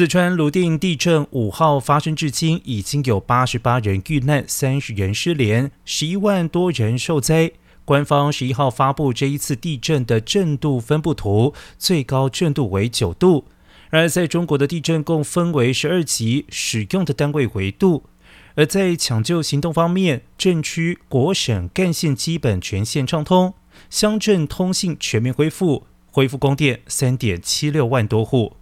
四川泸定地震五号发生至今，已经有八十八人遇难，三十人失联，十一万多人受灾。官方十一号发布这一次地震的震度分布图，最高震度为九度。而在中国的地震共分为十二级，使用的单位为度。而在抢救行动方面，震区国省干线基本全线畅通，乡镇通信全面恢复，恢复供电三点七六万多户。